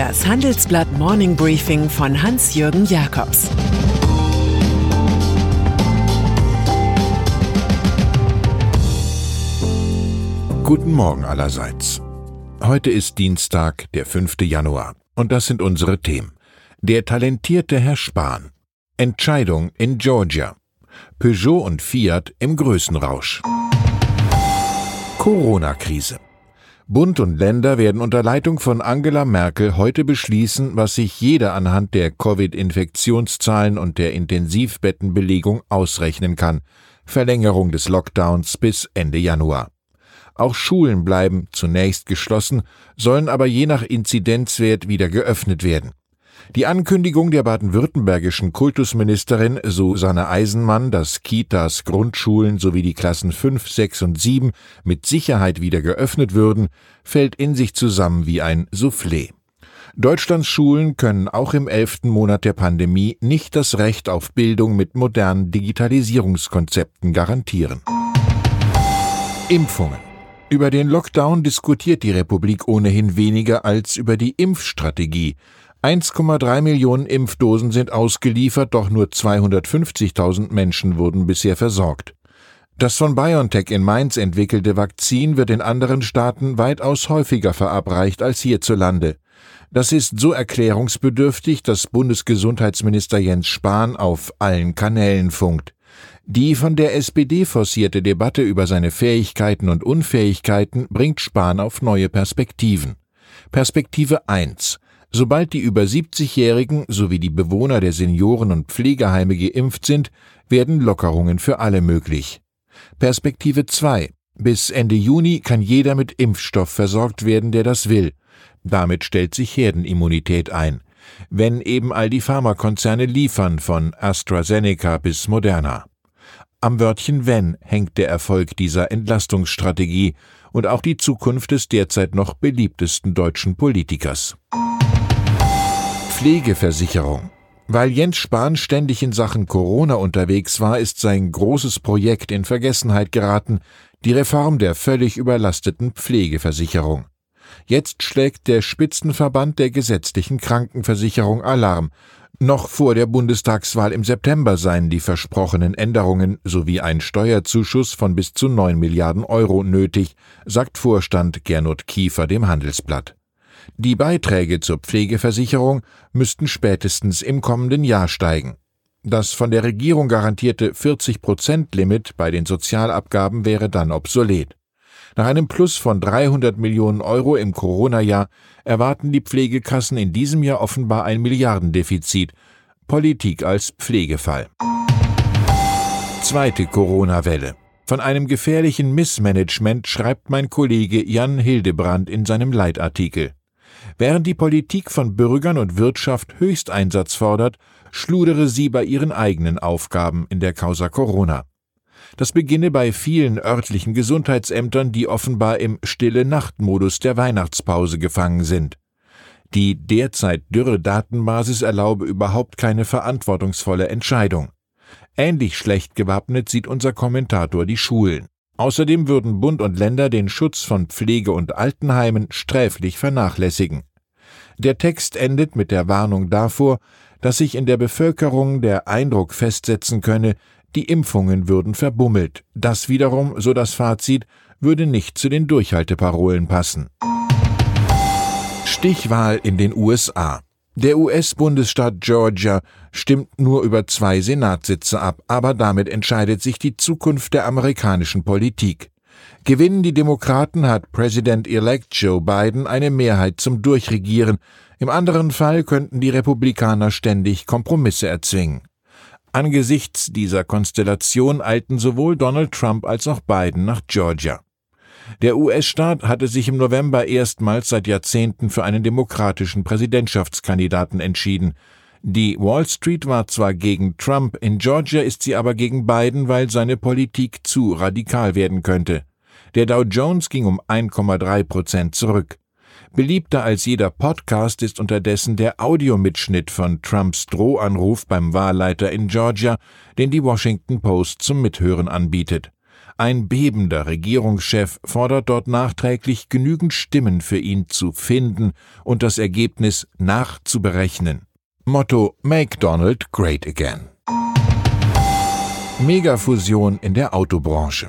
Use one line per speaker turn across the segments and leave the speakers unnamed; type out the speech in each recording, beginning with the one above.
Das Handelsblatt Morning Briefing von Hans-Jürgen Jakobs
Guten Morgen allerseits. Heute ist Dienstag, der 5. Januar, und das sind unsere Themen. Der talentierte Herr Spahn. Entscheidung in Georgia. Peugeot und Fiat im Größenrausch. Corona-Krise. Bund und Länder werden unter Leitung von Angela Merkel heute beschließen, was sich jeder anhand der Covid-Infektionszahlen und der Intensivbettenbelegung ausrechnen kann. Verlängerung des Lockdowns bis Ende Januar. Auch Schulen bleiben zunächst geschlossen, sollen aber je nach Inzidenzwert wieder geöffnet werden. Die Ankündigung der baden-württembergischen Kultusministerin Susanne Eisenmann, dass Kitas, Grundschulen sowie die Klassen 5, 6 und 7 mit Sicherheit wieder geöffnet würden, fällt in sich zusammen wie ein Soufflé. Deutschlands Schulen können auch im elften Monat der Pandemie nicht das Recht auf Bildung mit modernen Digitalisierungskonzepten garantieren. Impfungen. Über den Lockdown diskutiert die Republik ohnehin weniger als über die Impfstrategie. 1,3 Millionen Impfdosen sind ausgeliefert, doch nur 250.000 Menschen wurden bisher versorgt. Das von BioNTech in Mainz entwickelte Vakzin wird in anderen Staaten weitaus häufiger verabreicht als hierzulande. Das ist so erklärungsbedürftig, dass Bundesgesundheitsminister Jens Spahn auf allen Kanälen funkt. Die von der SPD forcierte Debatte über seine Fähigkeiten und Unfähigkeiten bringt Spahn auf neue Perspektiven. Perspektive 1. Sobald die über 70-Jährigen sowie die Bewohner der Senioren- und Pflegeheime geimpft sind, werden Lockerungen für alle möglich. Perspektive 2. Bis Ende Juni kann jeder mit Impfstoff versorgt werden, der das will. Damit stellt sich Herdenimmunität ein. Wenn eben all die Pharmakonzerne liefern, von AstraZeneca bis Moderna. Am Wörtchen wenn hängt der Erfolg dieser Entlastungsstrategie und auch die Zukunft des derzeit noch beliebtesten deutschen Politikers. Pflegeversicherung. Weil Jens Spahn ständig in Sachen Corona unterwegs war, ist sein großes Projekt in Vergessenheit geraten, die Reform der völlig überlasteten Pflegeversicherung. Jetzt schlägt der Spitzenverband der gesetzlichen Krankenversicherung Alarm. Noch vor der Bundestagswahl im September seien die versprochenen Änderungen sowie ein Steuerzuschuss von bis zu neun Milliarden Euro nötig, sagt Vorstand Gernot Kiefer dem Handelsblatt. Die Beiträge zur Pflegeversicherung müssten spätestens im kommenden Jahr steigen. Das von der Regierung garantierte 40-Prozent-Limit bei den Sozialabgaben wäre dann obsolet. Nach einem Plus von 300 Millionen Euro im Corona-Jahr erwarten die Pflegekassen in diesem Jahr offenbar ein Milliardendefizit. Politik als Pflegefall. Zweite Corona-Welle. Von einem gefährlichen Missmanagement schreibt mein Kollege Jan Hildebrand in seinem Leitartikel. Während die Politik von Bürgern und Wirtschaft Höchsteinsatz fordert, schludere sie bei ihren eigenen Aufgaben in der Causa Corona. Das beginne bei vielen örtlichen Gesundheitsämtern, die offenbar im stille Nachtmodus der Weihnachtspause gefangen sind. Die derzeit dürre Datenbasis erlaube überhaupt keine verantwortungsvolle Entscheidung. Ähnlich schlecht gewappnet sieht unser Kommentator die Schulen. Außerdem würden Bund und Länder den Schutz von Pflege- und Altenheimen sträflich vernachlässigen. Der Text endet mit der Warnung davor, dass sich in der Bevölkerung der Eindruck festsetzen könne, die Impfungen würden verbummelt. Das wiederum, so das Fazit, würde nicht zu den Durchhalteparolen passen. Stichwahl in den USA. Der US-Bundesstaat Georgia stimmt nur über zwei Senatssitze ab, aber damit entscheidet sich die Zukunft der amerikanischen Politik. Gewinnen die Demokraten, hat President-elect Joe Biden eine Mehrheit zum Durchregieren, im anderen Fall könnten die Republikaner ständig Kompromisse erzwingen. Angesichts dieser Konstellation eilten sowohl Donald Trump als auch Biden nach Georgia. Der US-Staat hatte sich im November erstmals seit Jahrzehnten für einen demokratischen Präsidentschaftskandidaten entschieden. Die Wall Street war zwar gegen Trump, in Georgia ist sie aber gegen Biden, weil seine Politik zu radikal werden könnte. Der Dow Jones ging um 1,3 Prozent zurück. Beliebter als jeder Podcast ist unterdessen der Audiomitschnitt von Trumps Drohanruf beim Wahlleiter in Georgia, den die Washington Post zum Mithören anbietet. Ein bebender Regierungschef fordert dort nachträglich genügend Stimmen für ihn zu finden und das Ergebnis nachzuberechnen. Motto Make Donald Great Again. Megafusion in der Autobranche.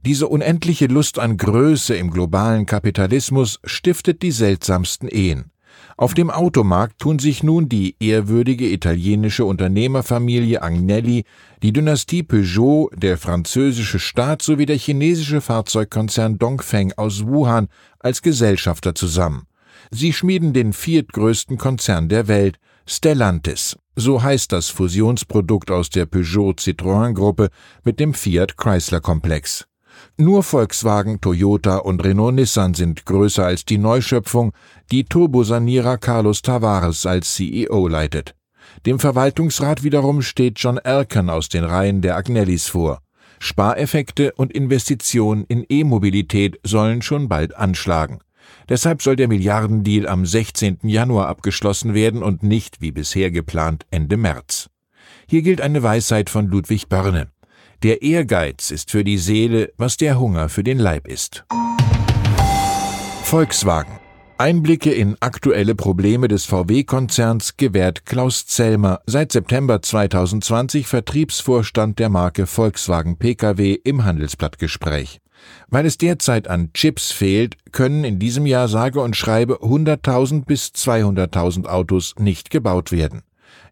Diese unendliche Lust an Größe im globalen Kapitalismus stiftet die seltsamsten Ehen. Auf dem Automarkt tun sich nun die ehrwürdige italienische Unternehmerfamilie Agnelli, die Dynastie Peugeot, der französische Staat sowie der chinesische Fahrzeugkonzern Dongfeng aus Wuhan als Gesellschafter zusammen. Sie schmieden den viertgrößten Konzern der Welt, Stellantis. So heißt das Fusionsprodukt aus der Peugeot-Citroën-Gruppe mit dem Fiat-Chrysler-Komplex. Nur Volkswagen, Toyota und Renault-Nissan sind größer als die Neuschöpfung, die Turbosanierer Carlos Tavares als CEO leitet. Dem Verwaltungsrat wiederum steht John Elkann aus den Reihen der Agnellis vor. Spareffekte und Investitionen in E-Mobilität sollen schon bald anschlagen. Deshalb soll der Milliardendeal am 16. Januar abgeschlossen werden und nicht, wie bisher geplant, Ende März. Hier gilt eine Weisheit von Ludwig Börne. Der Ehrgeiz ist für die Seele, was der Hunger für den Leib ist. Volkswagen. Einblicke in aktuelle Probleme des VW-Konzerns gewährt Klaus Zellmer, seit September 2020 Vertriebsvorstand der Marke Volkswagen Pkw im Handelsblattgespräch. Weil es derzeit an Chips fehlt, können in diesem Jahr sage und schreibe 100.000 bis 200.000 Autos nicht gebaut werden.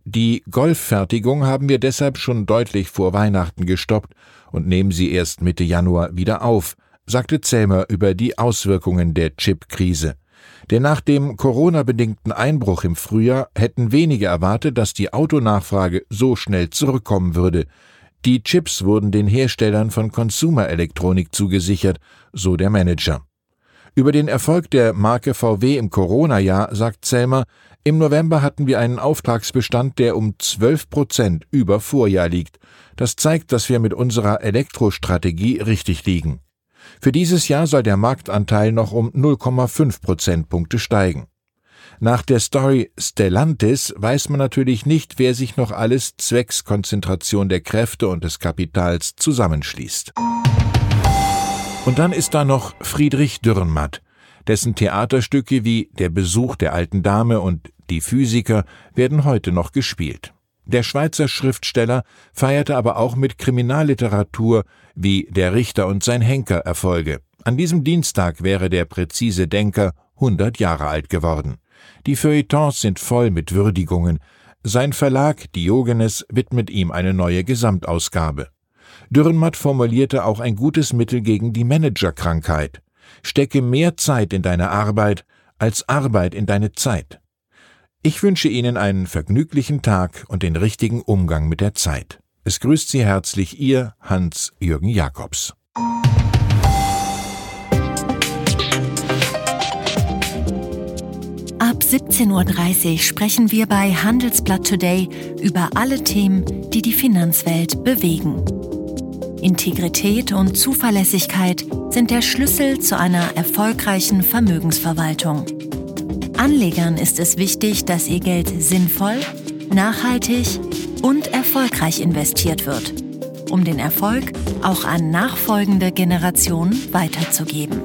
Die Golffertigung haben wir deshalb schon deutlich vor Weihnachten gestoppt und nehmen sie erst Mitte Januar wieder auf, sagte Zellmer über die Auswirkungen der Chip-Krise. Denn nach dem Corona-bedingten Einbruch im Frühjahr hätten wenige erwartet, dass die Autonachfrage so schnell zurückkommen würde. Die Chips wurden den Herstellern von Consumer-Elektronik zugesichert, so der Manager. Über den Erfolg der Marke VW im Corona-Jahr sagt Zellmer, im November hatten wir einen Auftragsbestand, der um 12 Prozent über Vorjahr liegt. Das zeigt, dass wir mit unserer Elektrostrategie richtig liegen. Für dieses Jahr soll der Marktanteil noch um 0,5 Prozentpunkte steigen. Nach der Story Stellantis weiß man natürlich nicht, wer sich noch alles zwecks Konzentration der Kräfte und des Kapitals zusammenschließt. Und dann ist da noch Friedrich Dürrenmatt, dessen Theaterstücke wie Der Besuch der alten Dame und Die Physiker werden heute noch gespielt. Der Schweizer Schriftsteller feierte aber auch mit Kriminalliteratur wie Der Richter und sein Henker Erfolge. An diesem Dienstag wäre der präzise Denker 100 Jahre alt geworden. Die Feuilletons sind voll mit Würdigungen. Sein Verlag Diogenes widmet ihm eine neue Gesamtausgabe. Dürrenmatt formulierte auch ein gutes Mittel gegen die Managerkrankheit. Stecke mehr Zeit in deine Arbeit als Arbeit in deine Zeit. Ich wünsche Ihnen einen vergnüglichen Tag und den richtigen Umgang mit der Zeit. Es grüßt Sie herzlich Ihr Hans-Jürgen Jakobs.
Ab 17.30 Uhr sprechen wir bei Handelsblatt Today über alle Themen, die die Finanzwelt bewegen. Integrität und Zuverlässigkeit sind der Schlüssel zu einer erfolgreichen Vermögensverwaltung. Anlegern ist es wichtig, dass ihr Geld sinnvoll, nachhaltig und erfolgreich investiert wird, um den Erfolg auch an nachfolgende Generationen weiterzugeben.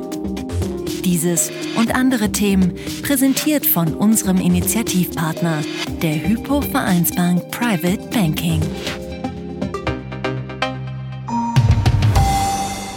Dieses und andere Themen präsentiert von unserem Initiativpartner, der Hypo Vereinsbank Private Banking.